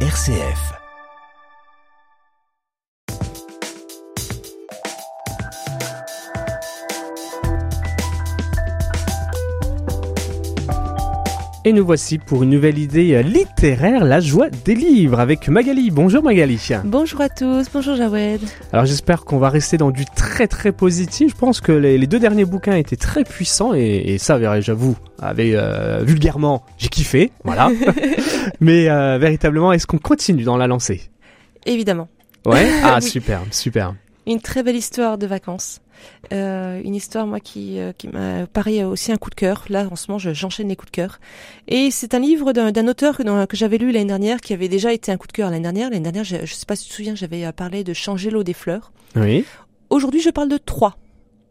RCF. Et nous voici pour une nouvelle idée littéraire, la joie des livres, avec Magali. Bonjour Magali. Bonjour à tous, bonjour Jawed. Alors j'espère qu'on va rester dans du très très positif. Je pense que les, les deux derniers bouquins étaient très puissants et, et ça, j'avoue, avec euh, vulgairement, j'ai kiffé, voilà. Mais euh, véritablement, est-ce qu'on continue dans la lancée? Évidemment. Ouais? Ah super, super. Une très belle histoire de vacances. Euh, une histoire moi qui euh, qui m'a paru aussi un coup de cœur. Là en ce moment j'enchaîne les coups de cœur. Et c'est un livre d'un auteur que, que j'avais lu l'année dernière qui avait déjà été un coup de cœur l'année dernière. L'année dernière je, je sais pas si tu te souviens j'avais euh, parlé de changer l'eau des fleurs. Oui. Aujourd'hui je parle de Troyes.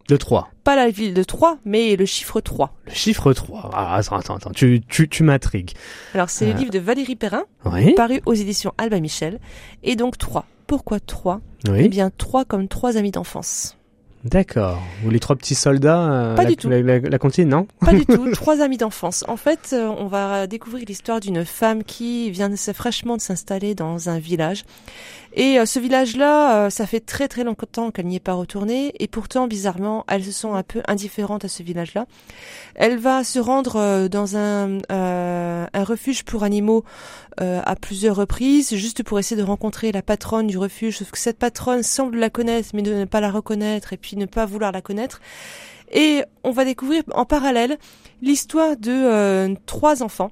De 3. Pas la ville de Troyes, mais le chiffre 3. Le chiffre 3. Ah, attends, attends, attends. Tu, tu, tu m'intrigues. Alors, c'est le livre de Valérie Perrin, Oui. paru aux éditions Alba Michel. Et donc, 3. Pourquoi 3 Eh Oui. bien, 3 comme trois amis d'enfance. D'accord. Ou les trois petits soldats. euh, Pas la, du tout. La, la, la comptine, non? Pas du tout, trois amis d'enfance. En fait, euh, on va découvrir l'histoire d'une femme qui vient de fraîchement de s'installer dans un village. Et euh, ce village-là, euh, ça fait très très longtemps qu'elle n'y est pas retournée. Et pourtant, bizarrement, elles se sont un peu indifférentes à ce village-là. Elle va se rendre euh, dans un, euh, un refuge pour animaux euh, à plusieurs reprises, juste pour essayer de rencontrer la patronne du refuge. Sauf que cette patronne semble la connaître, mais de ne pas la reconnaître, et puis ne pas vouloir la connaître. Et on va découvrir en parallèle l'histoire de euh, trois enfants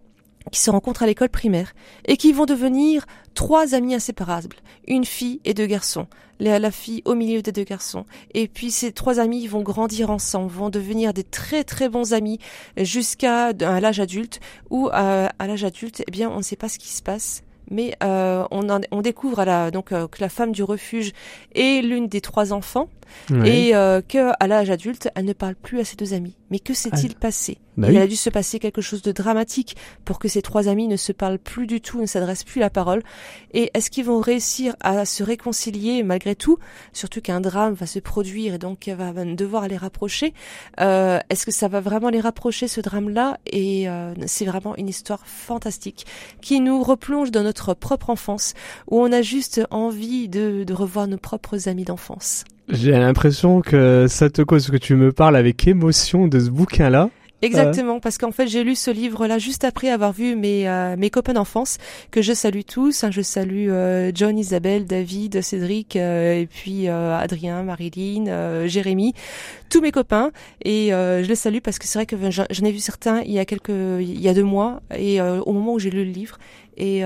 qui se rencontrent à l'école primaire et qui vont devenir trois amis inséparables, une fille et deux garçons. La, la fille au milieu des deux garçons. Et puis ces trois amis vont grandir ensemble, vont devenir des très très bons amis jusqu'à à l'âge adulte où euh, à l'âge adulte, eh bien, on ne sait pas ce qui se passe. Mais euh, on, en- on découvre à la, donc euh, que la femme du refuge est l'une des trois enfants Oui. et euh, que à l'âge adulte, elle ne parle plus à ses deux amis. Mais que s'est-il passé? Bah Il a dû se passer quelque chose de dramatique pour que ces trois amis ne se parlent plus du tout, ne s'adressent plus la parole. Et est-ce qu'ils vont réussir à se réconcilier malgré tout? Surtout qu'un drame va se produire et donc va devoir les rapprocher. Euh, est-ce que ça va vraiment les rapprocher ce drame-là? Et euh, c'est vraiment une histoire fantastique qui nous replonge dans notre propre enfance où on a juste envie de, de revoir nos propres amis d'enfance. J'ai l'impression que ça te cause que tu me parles avec émotion de ce bouquin-là. Exactement, parce qu'en fait j'ai lu ce livre-là juste après avoir vu mes euh, mes copains d'enfance que je salue tous. hein. je salue euh, John, Isabelle, David, Cédric euh, et puis euh, Adrien, Marilyn, euh, Jérémy, tous mes copains et euh, je les salue parce que c'est vrai que j'en ai vu certains il y a quelques il y a deux mois et au moment où j'ai lu le livre et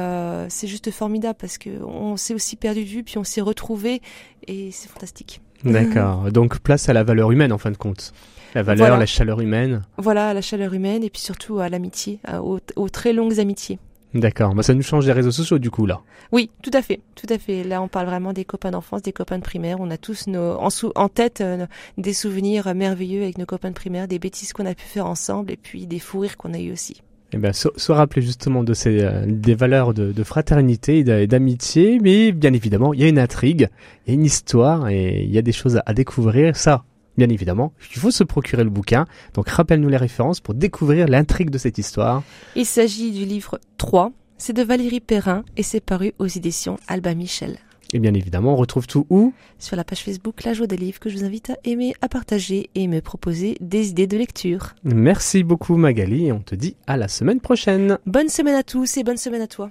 c'est juste formidable parce que on s'est aussi perdu de vue puis on s'est retrouvé et c'est fantastique. D'accord. Donc place à la valeur humaine en fin de compte. La valeur, Voilà. la chaleur humaine. Voilà à la chaleur humaine et puis surtout à l'amitié, aux- aux très longues amitiés. D'accord. Bah, ça nous change des réseaux sociaux du coup là. Oui, tout à fait, tout à fait. Là, on parle vraiment des copains d'enfance, des copains de primaire. On a tous nos, en, sou- en tête euh, des souvenirs merveilleux avec nos copains de primaire, des bêtises qu'on a pu faire ensemble et puis des fous rires qu'on a eu aussi. Eh ben, se, se rappeler justement de ces euh, des valeurs de, de fraternité et d'amitié, mais bien évidemment, il y a une intrigue, il y a une histoire et il y a des choses à, à découvrir. Ça, bien évidemment, il faut se procurer le bouquin. Donc rappelle-nous les références pour découvrir l'intrigue de cette histoire. Il s'agit du livre 3. C'est de Valérie Perrin et c'est paru aux éditions Alba Michel. Et bien évidemment, on retrouve tout où? Sur la page Facebook La Joie des Livres que je vous invite à aimer, à partager et me proposer des idées de lecture. Merci beaucoup Magali et on te dit à la semaine prochaine. Bonne semaine à tous et bonne semaine à toi.